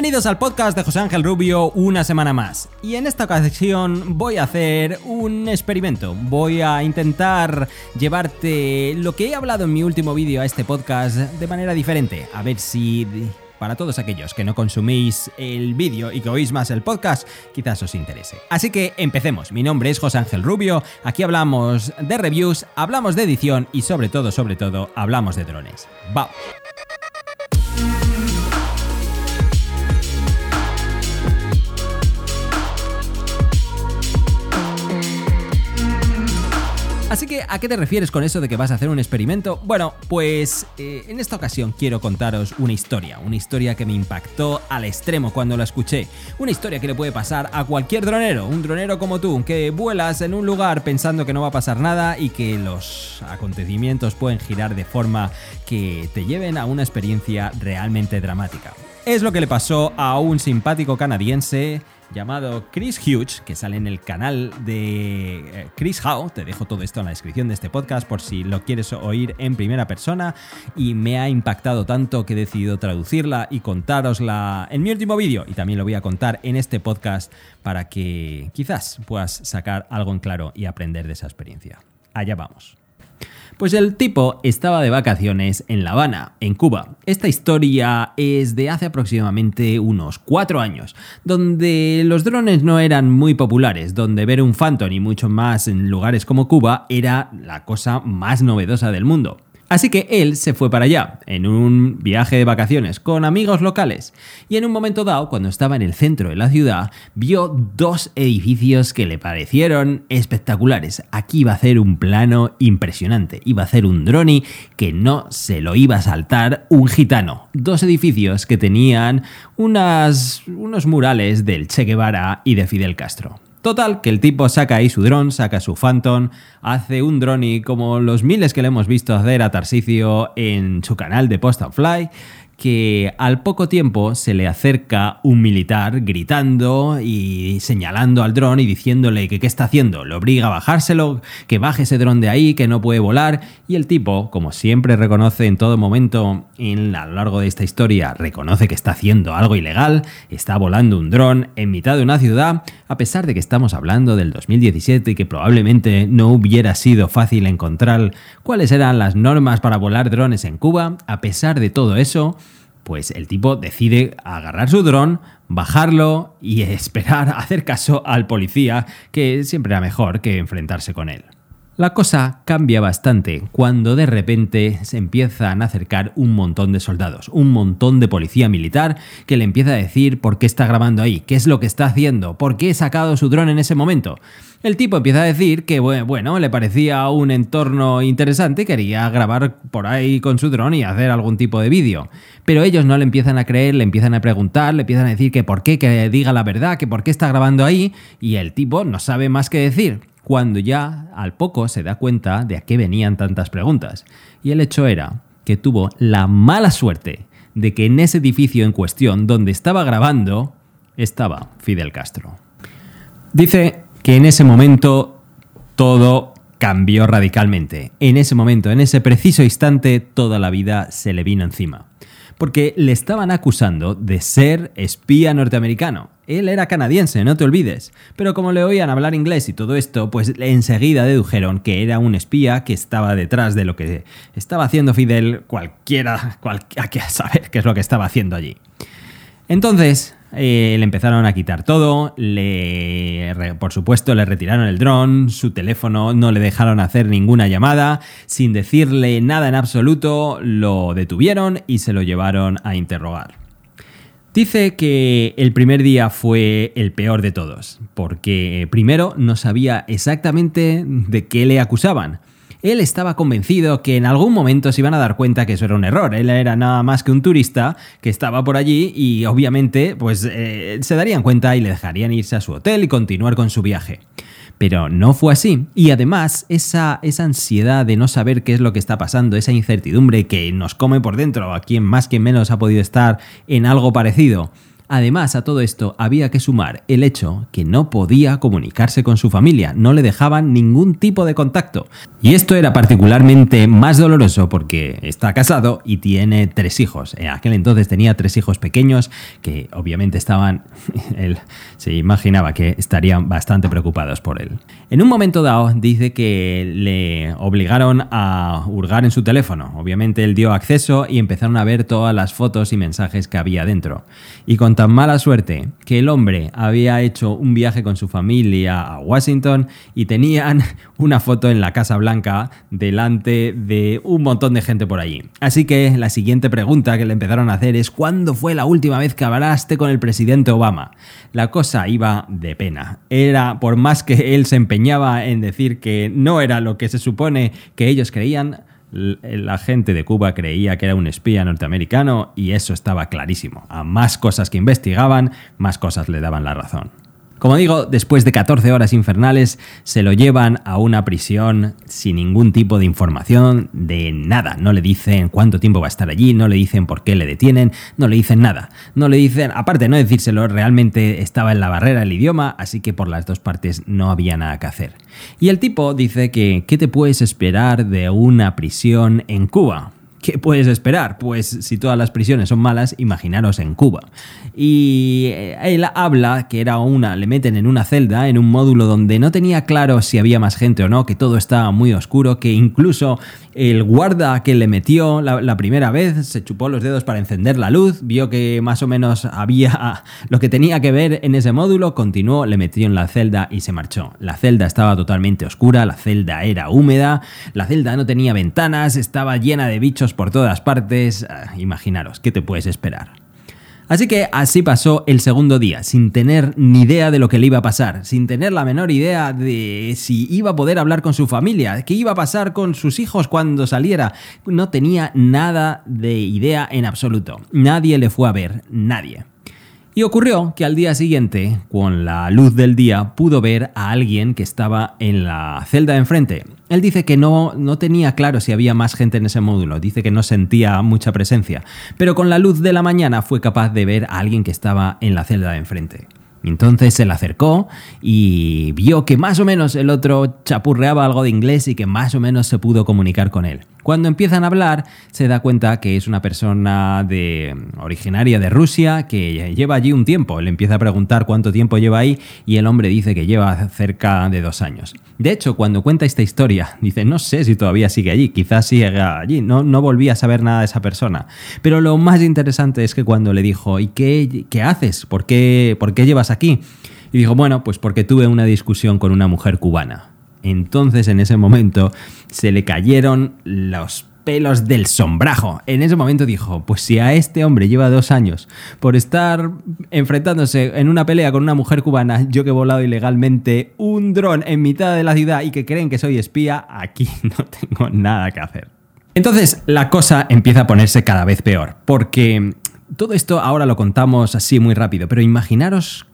Bienvenidos al podcast de José Ángel Rubio una semana más. Y en esta ocasión voy a hacer un experimento. Voy a intentar llevarte lo que he hablado en mi último vídeo a este podcast de manera diferente. A ver si para todos aquellos que no consumís el vídeo y que oís más el podcast, quizás os interese. Así que empecemos. Mi nombre es José Ángel Rubio, aquí hablamos de reviews, hablamos de edición y sobre todo, sobre todo, hablamos de drones. ¡Vamos! Así que, ¿a qué te refieres con eso de que vas a hacer un experimento? Bueno, pues eh, en esta ocasión quiero contaros una historia, una historia que me impactó al extremo cuando la escuché, una historia que le puede pasar a cualquier dronero, un dronero como tú, que vuelas en un lugar pensando que no va a pasar nada y que los acontecimientos pueden girar de forma que te lleven a una experiencia realmente dramática. Es lo que le pasó a un simpático canadiense llamado Chris Hughes, que sale en el canal de eh, Chris Howe. Te dejo todo esto en la descripción de este podcast por si lo quieres oír en primera persona. Y me ha impactado tanto que he decidido traducirla y contárosla en mi último vídeo. Y también lo voy a contar en este podcast para que quizás puedas sacar algo en claro y aprender de esa experiencia. Allá vamos. Pues el tipo estaba de vacaciones en La Habana, en Cuba. Esta historia es de hace aproximadamente unos cuatro años, donde los drones no eran muy populares, donde ver un Phantom y mucho más en lugares como Cuba era la cosa más novedosa del mundo. Así que él se fue para allá, en un viaje de vacaciones con amigos locales, y en un momento dado, cuando estaba en el centro de la ciudad, vio dos edificios que le parecieron espectaculares. Aquí iba a hacer un plano impresionante, iba a hacer un drone que no se lo iba a saltar un gitano. Dos edificios que tenían unos murales del Che Guevara y de Fidel Castro. Total, que el tipo saca ahí su dron, saca su Phantom, hace un drone como los miles que le hemos visto hacer a Tarsicio en su canal de Post Fly que al poco tiempo se le acerca un militar gritando y señalando al dron y diciéndole que qué está haciendo, lo obliga a bajárselo, que baje ese dron de ahí, que no puede volar, y el tipo, como siempre reconoce en todo momento en, a lo largo de esta historia, reconoce que está haciendo algo ilegal, está volando un dron en mitad de una ciudad, a pesar de que estamos hablando del 2017 y que probablemente no hubiera sido fácil encontrar cuáles eran las normas para volar drones en Cuba, a pesar de todo eso, pues el tipo decide agarrar su dron, bajarlo y esperar hacer caso al policía, que siempre era mejor que enfrentarse con él. La cosa cambia bastante cuando de repente se empiezan a acercar un montón de soldados, un montón de policía militar que le empieza a decir por qué está grabando ahí, qué es lo que está haciendo, por qué ha sacado su dron en ese momento. El tipo empieza a decir que, bueno, le parecía un entorno interesante, quería grabar por ahí con su dron y hacer algún tipo de vídeo. Pero ellos no le empiezan a creer, le empiezan a preguntar, le empiezan a decir que por qué, que diga la verdad, que por qué está grabando ahí, y el tipo no sabe más que decir, cuando ya al poco se da cuenta de a qué venían tantas preguntas. Y el hecho era que tuvo la mala suerte de que en ese edificio en cuestión donde estaba grabando estaba Fidel Castro. Dice que en ese momento todo cambió radicalmente. En ese momento, en ese preciso instante, toda la vida se le vino encima. Porque le estaban acusando de ser espía norteamericano. Él era canadiense, no te olvides. Pero como le oían hablar inglés y todo esto, pues enseguida dedujeron que era un espía que estaba detrás de lo que estaba haciendo Fidel, cualquiera, cualquiera saber qué es lo que estaba haciendo allí. Entonces, eh, le empezaron a quitar todo, le, por supuesto le retiraron el dron, su teléfono no le dejaron hacer ninguna llamada, sin decirle nada en absoluto, lo detuvieron y se lo llevaron a interrogar. Dice que el primer día fue el peor de todos, porque primero no sabía exactamente de qué le acusaban él estaba convencido que en algún momento se iban a dar cuenta que eso era un error. Él era nada más que un turista que estaba por allí y obviamente pues eh, se darían cuenta y le dejarían irse a su hotel y continuar con su viaje. Pero no fue así. Y además, esa, esa ansiedad de no saber qué es lo que está pasando, esa incertidumbre que nos come por dentro, a quien más que menos ha podido estar en algo parecido, Además, a todo esto había que sumar el hecho que no podía comunicarse con su familia, no le dejaban ningún tipo de contacto. Y esto era particularmente más doloroso porque está casado y tiene tres hijos. En aquel entonces tenía tres hijos pequeños que obviamente estaban, él se imaginaba que estarían bastante preocupados por él. En un momento dado dice que le obligaron a hurgar en su teléfono. Obviamente él dio acceso y empezaron a ver todas las fotos y mensajes que había dentro. Y con mala suerte que el hombre había hecho un viaje con su familia a Washington y tenían una foto en la Casa Blanca delante de un montón de gente por allí. Así que la siguiente pregunta que le empezaron a hacer es ¿cuándo fue la última vez que hablaste con el presidente Obama? La cosa iba de pena. Era, por más que él se empeñaba en decir que no era lo que se supone que ellos creían, la gente de Cuba creía que era un espía norteamericano y eso estaba clarísimo. A más cosas que investigaban, más cosas le daban la razón. Como digo, después de 14 horas infernales, se lo llevan a una prisión sin ningún tipo de información de nada. No le dicen cuánto tiempo va a estar allí, no le dicen por qué le detienen, no le dicen nada. No le dicen, aparte de no decírselo, realmente estaba en la barrera el idioma, así que por las dos partes no había nada que hacer. Y el tipo dice que, ¿qué te puedes esperar de una prisión en Cuba? ¿Qué puedes esperar? Pues si todas las prisiones son malas, imaginaros en Cuba. Y eh, él habla que era una, le meten en una celda, en un módulo donde no tenía claro si había más gente o no, que todo estaba muy oscuro, que incluso el guarda que le metió la, primera vez se chupó los dedos para encender la luz, vio que más o menos había lo que tenía que ver en ese módulo, continuó, le metió en la celda y se marchó. La celda estaba totalmente oscura, la celda era húmeda, la celda no tenía ventanas, estaba llena de bichos por todas partes. Ah, imaginaros, ¿qué te puedes esperar? Así que así pasó el segundo día, sin tener ni idea de lo que le iba a pasar, sin tener la menor idea de si iba a poder hablar con su familia, qué iba a pasar con sus hijos cuando saliera. No tenía nada de idea en absoluto. Nadie le fue a ver, nadie. Y ocurrió que al día siguiente, con la luz del día, pudo ver a alguien que estaba en la celda de enfrente. Él dice que no, no tenía claro si había más gente en ese módulo, dice que no sentía mucha presencia, pero con la luz de la mañana fue capaz de ver a alguien que estaba en la celda de enfrente. Entonces se le acercó y vio que más o menos el otro chapurreaba algo de inglés y que más o menos se pudo comunicar con él. Cuando empiezan a hablar, se da cuenta que es una persona de, originaria de Rusia que lleva allí un tiempo. Le empieza a preguntar cuánto tiempo lleva ahí y el hombre dice que lleva cerca de dos años. De hecho, cuando cuenta esta historia, dice, no sé si todavía sigue allí, quizás sigue allí, no, volví a saber nada de esa persona. Pero lo más interesante es que cuando le dijo, ¿y qué, qué haces? ¿Por qué, ¿Por qué llevas aquí? Y dijo, bueno, pues porque tuve una discusión con una mujer cubana. Entonces en ese momento se le cayeron los pelos del sombrajo. En ese momento dijo, pues si a este hombre lleva dos años por estar enfrentándose en una pelea con una mujer cubana, yo que he volado ilegalmente un dron en mitad de la ciudad y que creen que soy espía, aquí no tengo nada que hacer. Entonces la cosa empieza a ponerse cada vez peor, porque todo esto ahora lo contamos así muy rápido, pero imaginaros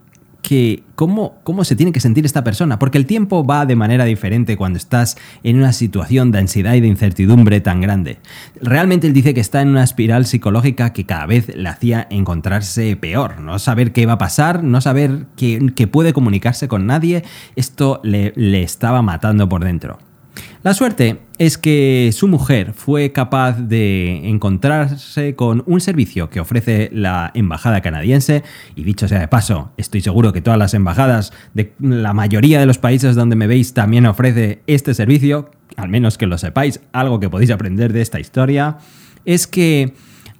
que cómo, cómo se tiene que sentir esta persona, porque el tiempo va de manera diferente cuando estás en una situación de ansiedad y de incertidumbre tan grande. Realmente él dice que está en una espiral psicológica que cada vez le hacía encontrarse peor, no saber qué va a pasar, no saber que, puede comunicarse con nadie, esto le, le estaba matando por dentro. La suerte es que su mujer fue capaz de encontrarse con un servicio que ofrece la embajada canadiense. Y dicho sea de paso, estoy seguro que todas las embajadas de la mayoría de los países donde me veis también ofrece este servicio, al menos que lo sepáis, algo que podéis aprender de esta historia, es que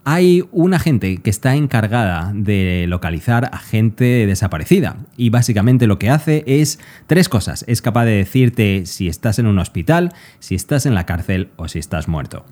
hay una gente que está encargada de localizar a gente desaparecida y básicamente lo que hace es tres cosas. Es capaz de decirte si estás en un hospital, si estás en la cárcel o si estás muerto.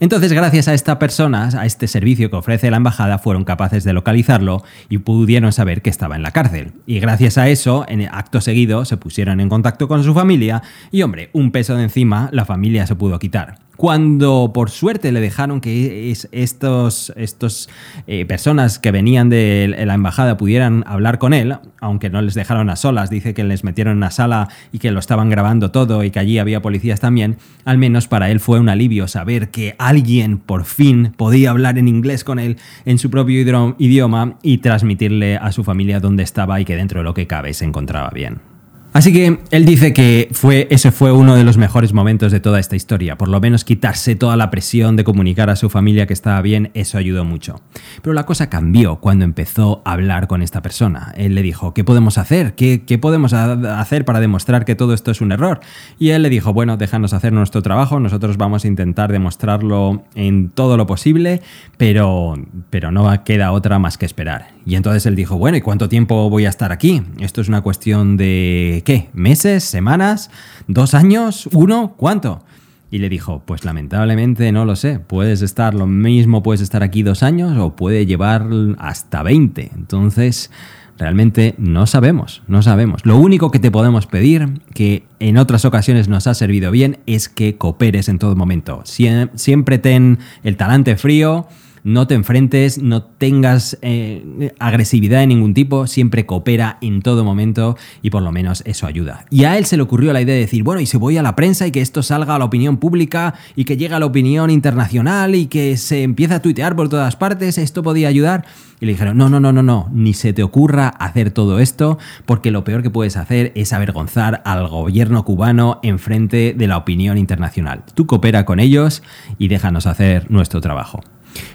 Entonces, gracias a esta persona, a este servicio que ofrece la embajada, fueron capaces de localizarlo y pudieron saber que estaba en la cárcel. Y gracias a eso, en acto seguido, se pusieron en contacto con su familia y, hombre, un peso de encima la familia se pudo quitar cuando por suerte le dejaron que estos, estos eh, personas que venían de la embajada pudieran hablar con él, aunque no les dejaron a solas, dice que les metieron en una sala y que lo estaban grabando todo y que allí había policías también, al menos para él fue un alivio saber que alguien por fin podía hablar en inglés con él en su propio idioma y transmitirle a su familia dónde estaba y que dentro de lo que cabe se encontraba bien. Así que él dice que fue, ese fue uno de los mejores momentos de toda esta historia. Por lo menos quitarse toda la presión de comunicar a su familia que estaba bien, eso ayudó mucho. Pero la cosa cambió cuando empezó a hablar con esta persona. Él le dijo, ¿qué podemos hacer? ¿Qué, qué podemos hacer para demostrar que todo esto es un error? Y él le dijo, bueno, déjanos hacer nuestro trabajo, nosotros vamos a intentar demostrarlo en todo lo posible, pero, pero no queda otra más que esperar. Y entonces él dijo, bueno, ¿y cuánto tiempo voy a estar aquí? Esto es una cuestión de ¿qué? ¿Meses? ¿Semanas? ¿Dos años? ¿Uno? ¿Cuánto? Y le dijo, pues lamentablemente no lo sé, puedes estar lo mismo, puedes estar aquí dos años o puede llevar hasta 20. Entonces, realmente no sabemos, no sabemos. Lo único que te podemos pedir, que en otras ocasiones nos ha servido bien, es que cooperes en todo momento. Siempre ten el talante frío no te enfrentes, no tengas eh, agresividad de ningún tipo, siempre coopera en todo momento y por lo menos eso ayuda. Y a él se le ocurrió la idea de decir, bueno, y si voy a la prensa y que esto salga a la opinión pública y que llegue a la opinión internacional y que se empiece a tuitear por todas partes, esto podía ayudar. Y le dijeron, no, no, no, no, no, ni se te ocurra hacer todo esto, porque lo peor que puedes hacer es avergonzar al gobierno cubano en frente de la opinión internacional. Tú coopera con ellos y déjanos hacer nuestro trabajo.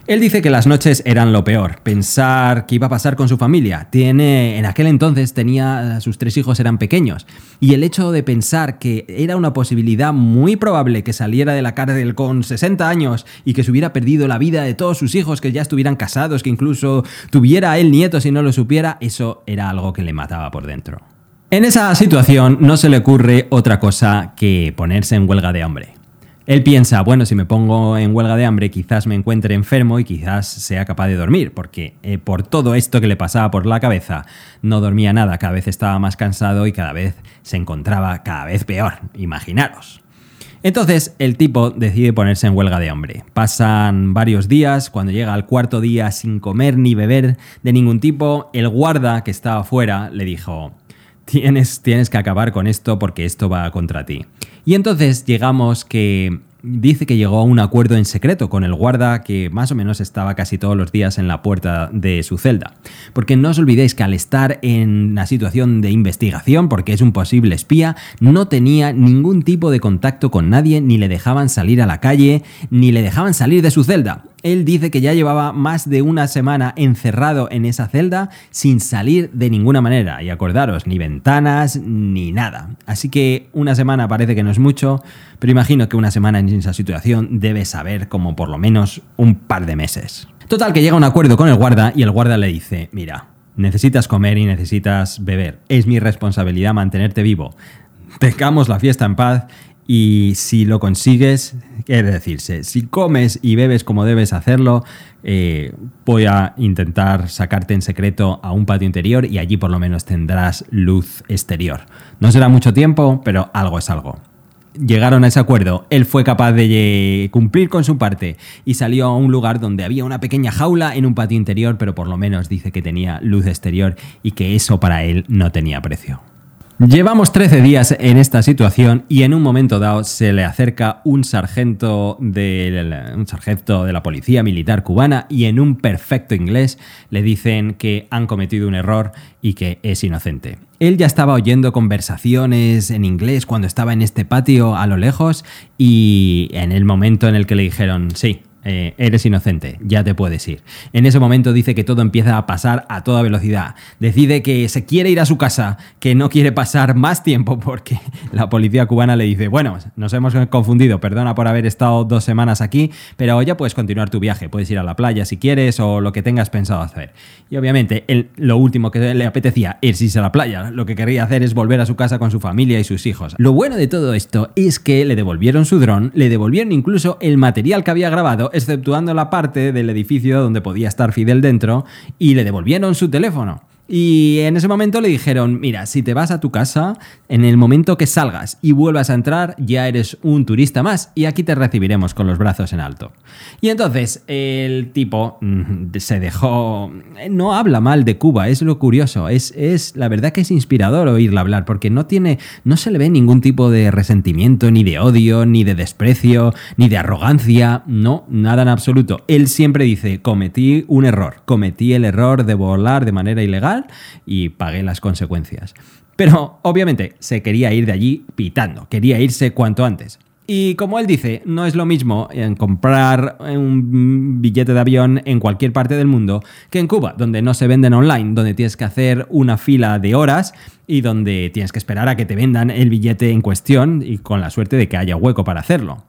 Él dice que las noches eran lo peor, pensar qué iba a pasar con su familia. Tiene, en aquel entonces tenía, sus tres hijos eran pequeños, y el hecho de pensar que era una posibilidad muy probable que saliera de la cárcel con 60 años y que se hubiera perdido la vida de todos sus hijos, que ya estuvieran casados, que incluso tuviera él nietos y no lo supiera, eso era algo que le mataba por dentro. En esa situación no se le ocurre otra cosa que ponerse en huelga de hambre. Él piensa, bueno, si me pongo en huelga de hambre, quizás me encuentre enfermo y quizás sea capaz de dormir, porque eh, por todo esto que le pasaba por la cabeza, no dormía nada, cada vez estaba más cansado y cada vez se encontraba cada vez peor, imaginaros. Entonces el tipo decide ponerse en huelga de hambre. Pasan varios días, cuando llega al cuarto día sin comer ni beber de ningún tipo, el guarda que estaba afuera le dijo, tienes, tienes que acabar con esto porque esto va contra ti. Y entonces llegamos que dice que llegó a un acuerdo en secreto con el guarda que más o menos estaba casi todos los días en la puerta de su celda. Porque no os olvidéis que al estar en una situación de investigación, porque es un posible espía, no tenía ningún tipo de contacto con nadie, ni le dejaban salir a la calle, ni le dejaban salir de su celda. Él dice que ya llevaba más de una semana encerrado en esa celda sin salir de ninguna manera. Y acordaros, ni ventanas ni nada. Así que una semana parece que no es mucho, pero imagino que una semana en esa situación debe saber como por lo menos un par de meses. Total, que llega a un acuerdo con el guarda y el guarda le dice, mira, necesitas comer y necesitas beber. Es mi responsabilidad mantenerte vivo. Dejamos la fiesta en paz y si lo consigues, quiere decirse, si comes y bebes como debes hacerlo, eh, voy a intentar sacarte en secreto a un patio interior y allí por lo menos tendrás luz exterior. No será mucho tiempo, pero algo es algo. Llegaron a ese acuerdo, él fue capaz de cumplir con su parte y salió a un lugar donde había una pequeña jaula en un patio interior, pero por lo menos dice que tenía luz exterior y que eso para él no tenía precio. Llevamos 13 días en esta situación y en un momento dado se le acerca un sargento, de, un sargento de la policía militar cubana y en un perfecto inglés le dicen que han cometido un error y que es inocente. Él ya estaba oyendo conversaciones en inglés cuando estaba en este patio a lo lejos y en el momento en el que le dijeron, sí, eh, eres inocente, ya te puedes ir. En ese momento dice que todo empieza a pasar a toda velocidad. Decide que se quiere ir a su casa, que no quiere pasar más tiempo porque la policía cubana le dice, bueno, nos hemos confundido, perdona por haber estado dos semanas aquí, pero ya puedes continuar tu viaje, puedes ir a la playa si quieres o lo que tengas pensado hacer. Y obviamente lo último que le apetecía irse a la playa, lo que quería hacer es volver a su casa con su familia y sus hijos. Lo bueno de todo esto es que le devolvieron su dron, le devolvieron incluso el material que había grabado, exceptuando la parte del edificio donde podía estar Fidel dentro, y le devolvieron su teléfono. Y en ese momento le dijeron, mira, si te vas a tu casa, en el momento que salgas y vuelvas a entrar, ya eres un turista más y aquí te recibiremos con los brazos en alto. Y entonces el tipo mm, se dejó... No habla mal de Cuba, es lo curioso, es, es la verdad que es inspirador oírla hablar porque no tiene, no se le ve ningún tipo de resentimiento, ni de odio, ni de desprecio, ni de arrogancia, no, nada en absoluto. Él siempre dice, cometí un error, cometí el error de volar de manera ilegal y pagué las consecuencias. Pero obviamente se quería ir de allí pitando, quería irse cuanto antes. Y como él dice, no es lo mismo en comprar un billete de avión en cualquier parte del mundo que en Cuba, donde no se venden online, donde tienes que hacer una fila de horas y donde tienes que esperar a que te vendan el billete en cuestión y con la suerte de que haya hueco para hacerlo.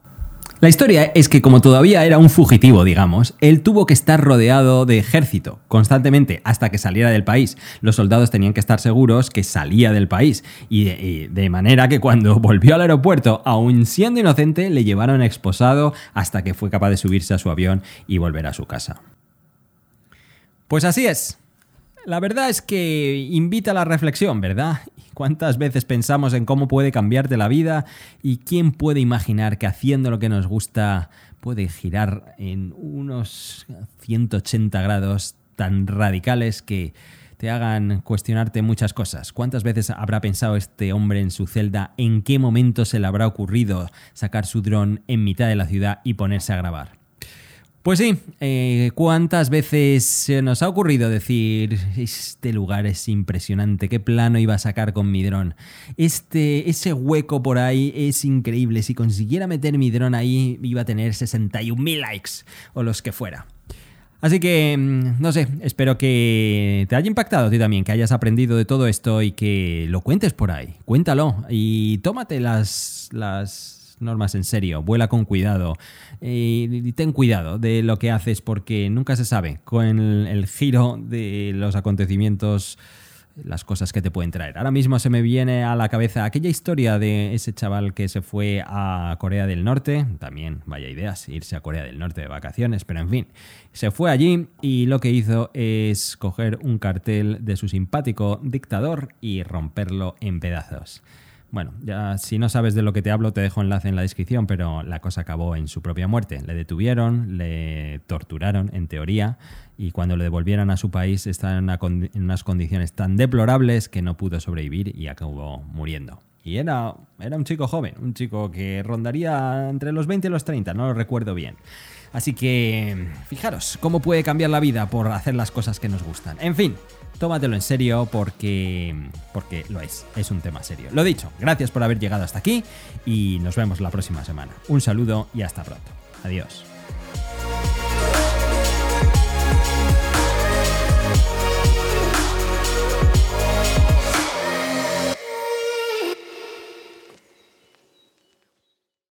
La historia es que como todavía era un fugitivo, digamos, él tuvo que estar rodeado de ejército constantemente hasta que saliera del país. Los soldados tenían que estar seguros que salía del país y de, manera que cuando volvió al aeropuerto, aún siendo inocente, le llevaron exposado hasta que fue capaz de subirse a su avión y volver a su casa. Pues así es. La verdad es que invita a la reflexión, ¿verdad? ¿Cuántas veces pensamos en cómo puede cambiarte la vida y quién puede imaginar que haciendo lo que nos gusta puede girar en unos 180 grados tan radicales que te hagan cuestionarte muchas cosas. ¿Cuántas veces habrá pensado este hombre en su celda? ¿En qué momento se le habrá ocurrido sacar su dron en mitad de la ciudad y ponerse a grabar? Pues sí, eh, ¿cuántas veces se nos ha ocurrido decir, este lugar es impresionante, qué plano iba a sacar con mi dron? Este, ese hueco por ahí es increíble, si consiguiera meter mi dron ahí iba a tener 61.000 likes o los que fuera. Así que, mm, no sé, espero que te haya impactado a ti también, que hayas aprendido de todo esto y que lo cuentes por ahí. Cuéntalo y tómate las, las normas en serio, vuela con cuidado y ten cuidado de lo que haces porque nunca se sabe con el, giro de los acontecimientos las cosas que te pueden traer. Ahora mismo se me viene a la cabeza aquella historia de ese chaval que se fue a Corea del Norte, también vaya ideas, irse a Corea del Norte de vacaciones, pero en fin, se fue allí y lo que hizo es coger un cartel de su simpático dictador y romperlo en pedazos. Bueno, ya si no sabes de lo que te hablo, te dejo enlace en la descripción, pero la cosa acabó en su propia muerte. Le detuvieron, le torturaron, en teoría, y cuando le devolvieron a su país estaba en, unas condiciones tan deplorables que no pudo sobrevivir y acabó muriendo. Y era un chico joven, un chico que rondaría entre los 20 y los 30, no lo recuerdo bien. Así que, fijaros, cómo puede cambiar la vida por hacer las cosas que nos gustan. En fin, tómatelo en serio porque, porque lo es, es un tema serio. Lo dicho, gracias por haber llegado hasta aquí y nos vemos la próxima semana. Un saludo y hasta pronto. Adiós.